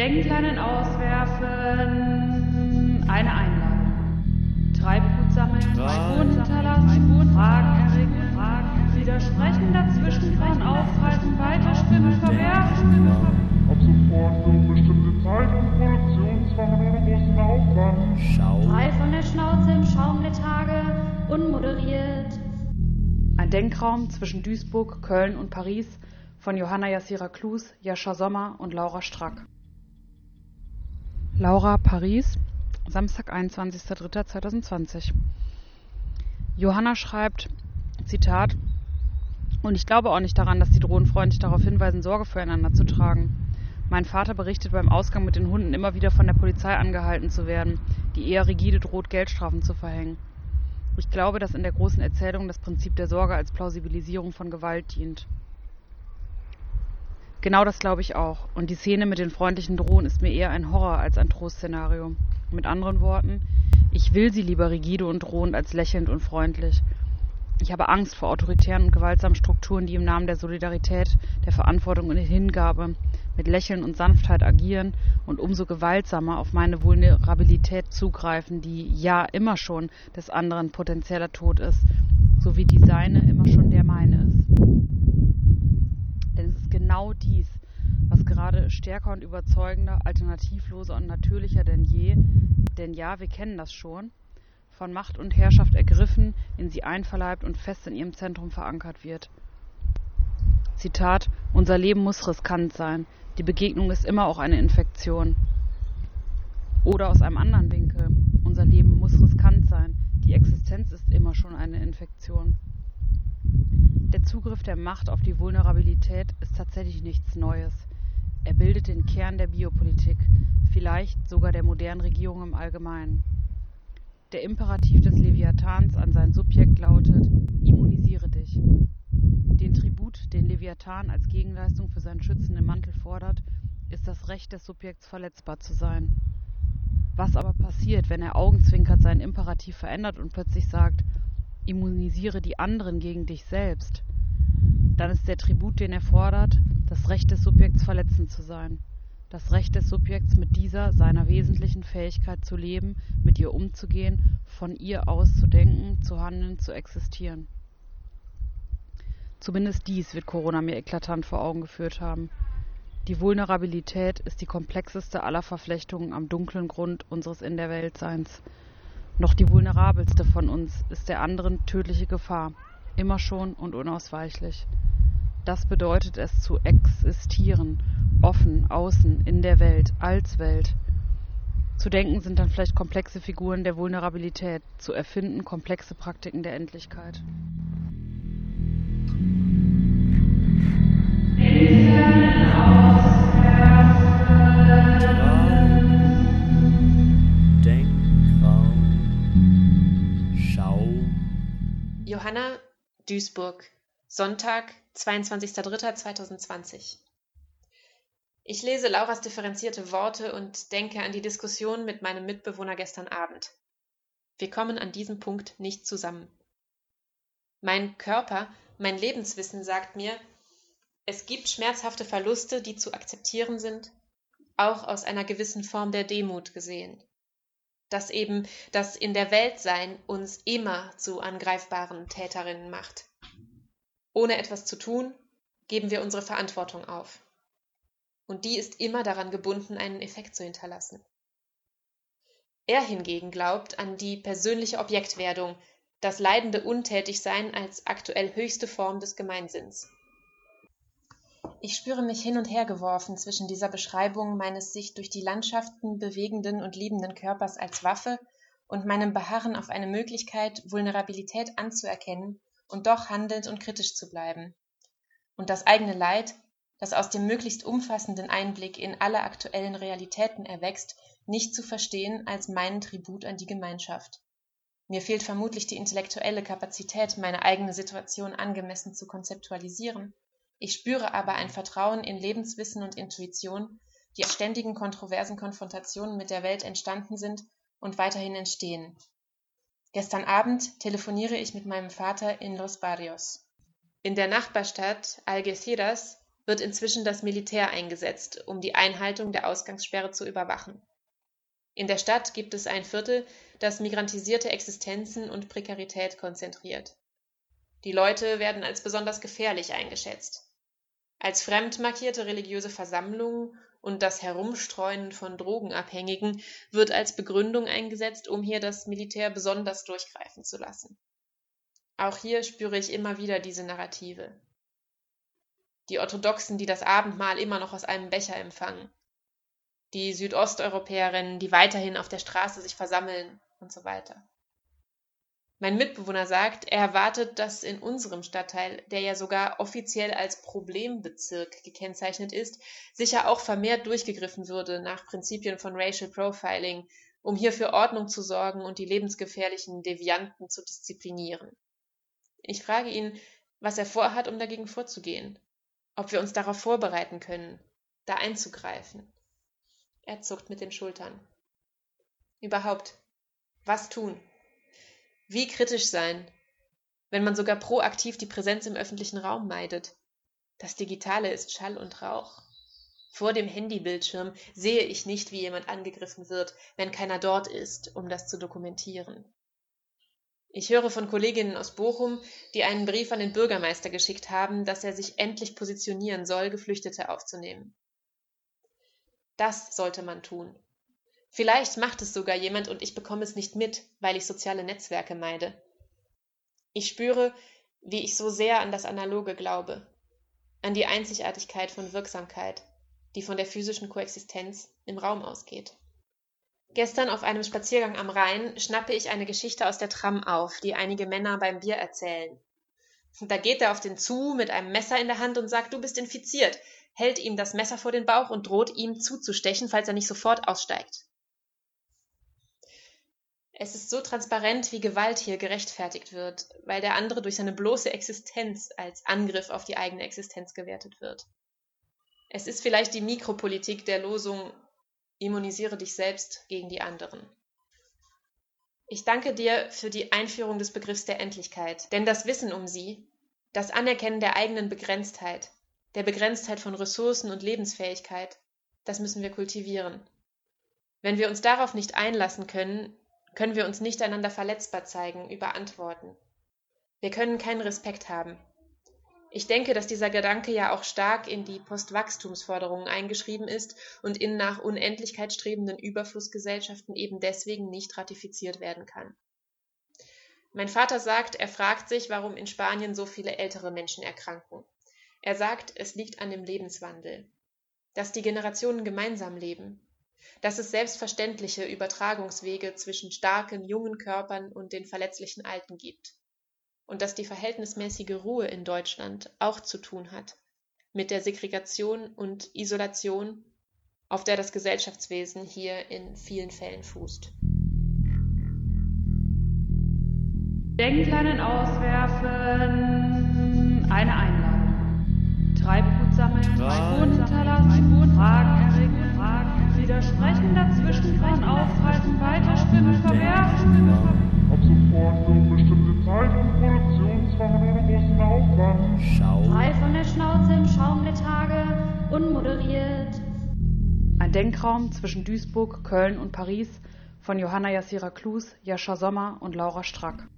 Denkleinen auswerfen, eine Einladung. Treibgut sammeln, Spuren hinterlassen, Fragen erregen, Fragen widersprechen, dazwischen fahren, aufhalten, weiterspinnen, verwerfen. Ab sofort für unbestimmte Zeit und Produktionsfach ohne großen Aufwand. Schau. Frei von der Schnauze im Schaum der Tage, unmoderiert. Ein Denkraum zwischen Duisburg, Köln und Paris von Johanna Yassira Klus, Jascha Sommer und Laura Strack. Laura, Paris, Samstag, 21.03.2020. Johanna schreibt, Zitat, und ich glaube auch nicht daran, dass die Drohnen freundlich darauf hinweisen, Sorge füreinander zu tragen. Mein Vater berichtet beim Ausgang mit den Hunden immer wieder von der Polizei angehalten zu werden, die eher rigide droht, Geldstrafen zu verhängen. Ich glaube, dass in der großen Erzählung das Prinzip der Sorge als Plausibilisierung von Gewalt dient. Genau das glaube ich auch. Und die Szene mit den freundlichen Drohnen ist mir eher ein Horror als ein Trostszenario. Mit anderen Worten, ich will sie lieber rigide und drohend als lächelnd und freundlich. Ich habe Angst vor autoritären und gewaltsamen Strukturen, die im Namen der Solidarität, der Verantwortung und der Hingabe mit Lächeln und Sanftheit agieren und umso gewaltsamer auf meine Vulnerabilität zugreifen, die ja immer schon des anderen potenzieller Tod ist, so wie die seine immer schon der meine ist. Genau dies, was gerade stärker und überzeugender, alternativloser und natürlicher denn je, denn ja, wir kennen das schon, von Macht und Herrschaft ergriffen, in sie einverleibt und fest in ihrem Zentrum verankert wird. Zitat, unser Leben muss riskant sein. Die Begegnung ist immer auch eine Infektion. Oder aus einem anderen Winkel, unser Leben muss riskant sein. Die Existenz ist immer schon eine Infektion. Der Zugriff der Macht auf die Vulnerabilität ist tatsächlich nichts Neues. Er bildet den Kern der Biopolitik, vielleicht sogar der modernen Regierung im Allgemeinen. Der Imperativ des Leviathans an sein Subjekt lautet: Immunisiere dich. Den Tribut, den Leviathan als Gegenleistung für seinen schützenden Mantel fordert, ist das Recht des Subjekts verletzbar zu sein. Was aber passiert, wenn er augenzwinkert seinen Imperativ verändert und plötzlich sagt: Immunisiere die anderen gegen dich selbst? Dann ist der Tribut, den er fordert, das Recht des Subjekts verletzend zu sein das Recht des Subjekts mit dieser seiner wesentlichen Fähigkeit zu leben, mit ihr umzugehen, von ihr aus zu denken, zu handeln, zu existieren. Zumindest dies wird Corona mir eklatant vor Augen geführt haben. Die Vulnerabilität ist die komplexeste aller Verflechtungen am dunklen Grund unseres In der Weltseins. Noch die vulnerabelste von uns ist der anderen tödliche Gefahr, immer schon und unausweichlich. Das bedeutet es zu existieren offen, außen, in der Welt, als Welt. Zu denken sind dann vielleicht komplexe Figuren der Vulnerabilität, zu erfinden komplexe Praktiken der Endlichkeit. Denkraum. Schau. Johanna, Duisburg, Sonntag, 22.03.2020. Ich lese Lauras differenzierte Worte und denke an die Diskussion mit meinem Mitbewohner gestern Abend. Wir kommen an diesem Punkt nicht zusammen. Mein Körper, mein Lebenswissen sagt mir, es gibt schmerzhafte Verluste, die zu akzeptieren sind, auch aus einer gewissen Form der Demut gesehen. Dass eben das in der Welt sein uns immer zu angreifbaren Täterinnen macht. Ohne etwas zu tun, geben wir unsere Verantwortung auf und die ist immer daran gebunden, einen Effekt zu hinterlassen. Er hingegen glaubt an die persönliche Objektwerdung, das leidende Untätigsein als aktuell höchste Form des Gemeinsinns. Ich spüre mich hin und her geworfen zwischen dieser Beschreibung meines sich durch die Landschaften bewegenden und liebenden Körpers als Waffe und meinem Beharren auf eine Möglichkeit, Vulnerabilität anzuerkennen und doch handelnd und kritisch zu bleiben. Und das eigene Leid das aus dem möglichst umfassenden Einblick in alle aktuellen Realitäten erwächst, nicht zu verstehen als meinen Tribut an die Gemeinschaft. Mir fehlt vermutlich die intellektuelle Kapazität, meine eigene Situation angemessen zu konzeptualisieren. Ich spüre aber ein Vertrauen in Lebenswissen und Intuition, die aus ständigen kontroversen Konfrontationen mit der Welt entstanden sind und weiterhin entstehen. Gestern Abend telefoniere ich mit meinem Vater in Los Barrios. In der Nachbarstadt Algeciras wird inzwischen das Militär eingesetzt, um die Einhaltung der Ausgangssperre zu überwachen. In der Stadt gibt es ein Viertel, das migrantisierte Existenzen und Prekarität konzentriert. Die Leute werden als besonders gefährlich eingeschätzt. Als fremd markierte religiöse Versammlungen und das Herumstreuen von Drogenabhängigen wird als Begründung eingesetzt, um hier das Militär besonders durchgreifen zu lassen. Auch hier spüre ich immer wieder diese Narrative. Die Orthodoxen, die das Abendmahl immer noch aus einem Becher empfangen. Die Südosteuropäerinnen, die weiterhin auf der Straße sich versammeln und so weiter. Mein Mitbewohner sagt, er erwartet, dass in unserem Stadtteil, der ja sogar offiziell als Problembezirk gekennzeichnet ist, sicher auch vermehrt durchgegriffen würde nach Prinzipien von Racial Profiling, um hier für Ordnung zu sorgen und die lebensgefährlichen Devianten zu disziplinieren. Ich frage ihn, was er vorhat, um dagegen vorzugehen, ob wir uns darauf vorbereiten können, da einzugreifen. Er zuckt mit den Schultern. Überhaupt, was tun? Wie kritisch sein, wenn man sogar proaktiv die Präsenz im öffentlichen Raum meidet. Das Digitale ist Schall und Rauch. Vor dem Handybildschirm sehe ich nicht, wie jemand angegriffen wird, wenn keiner dort ist, um das zu dokumentieren. Ich höre von Kolleginnen aus Bochum, die einen Brief an den Bürgermeister geschickt haben, dass er sich endlich positionieren soll, Geflüchtete aufzunehmen. Das sollte man tun. Vielleicht macht es sogar jemand und ich bekomme es nicht mit, weil ich soziale Netzwerke meide. Ich spüre, wie ich so sehr an das Analoge glaube, an die Einzigartigkeit von Wirksamkeit, die von der physischen Koexistenz im Raum ausgeht. Gestern auf einem Spaziergang am Rhein schnappe ich eine Geschichte aus der Tram auf, die einige Männer beim Bier erzählen. Da geht er auf den zu mit einem Messer in der Hand und sagt, du bist infiziert, hält ihm das Messer vor den Bauch und droht ihm zuzustechen, falls er nicht sofort aussteigt. Es ist so transparent, wie Gewalt hier gerechtfertigt wird, weil der andere durch seine bloße Existenz als Angriff auf die eigene Existenz gewertet wird. Es ist vielleicht die Mikropolitik der Losung Immunisiere dich selbst gegen die anderen. Ich danke dir für die Einführung des Begriffs der Endlichkeit, denn das Wissen um sie, das Anerkennen der eigenen Begrenztheit, der Begrenztheit von Ressourcen und Lebensfähigkeit, das müssen wir kultivieren. Wenn wir uns darauf nicht einlassen können, können wir uns nicht einander verletzbar zeigen, überantworten. Wir können keinen Respekt haben. Ich denke, dass dieser Gedanke ja auch stark in die Postwachstumsforderungen eingeschrieben ist und in nach Unendlichkeit strebenden Überflussgesellschaften eben deswegen nicht ratifiziert werden kann. Mein Vater sagt, er fragt sich, warum in Spanien so viele ältere Menschen erkranken. Er sagt, es liegt an dem Lebenswandel, dass die Generationen gemeinsam leben, dass es selbstverständliche Übertragungswege zwischen starken jungen Körpern und den verletzlichen Alten gibt und dass die verhältnismäßige Ruhe in Deutschland auch zu tun hat mit der Segregation und Isolation, auf der das Gesellschaftswesen hier in vielen Fällen fußt. Denkleinen auswerfen, eine Einladung. Treibgut sammeln, Spuren hinterlassen, Fragen widersprechen, dazwischen aufhalten, weiterstimmen, verwerfen. Ab sofort für bestimmte Zeit und Produktionszwang ohne großen Aufwand. Schau. Frei von der Schnauze im Schaum der Tage, unmoderiert. Ein Denkraum zwischen Duisburg, Köln und Paris von Johanna Jassira Klus, Jascha Sommer und Laura Strack.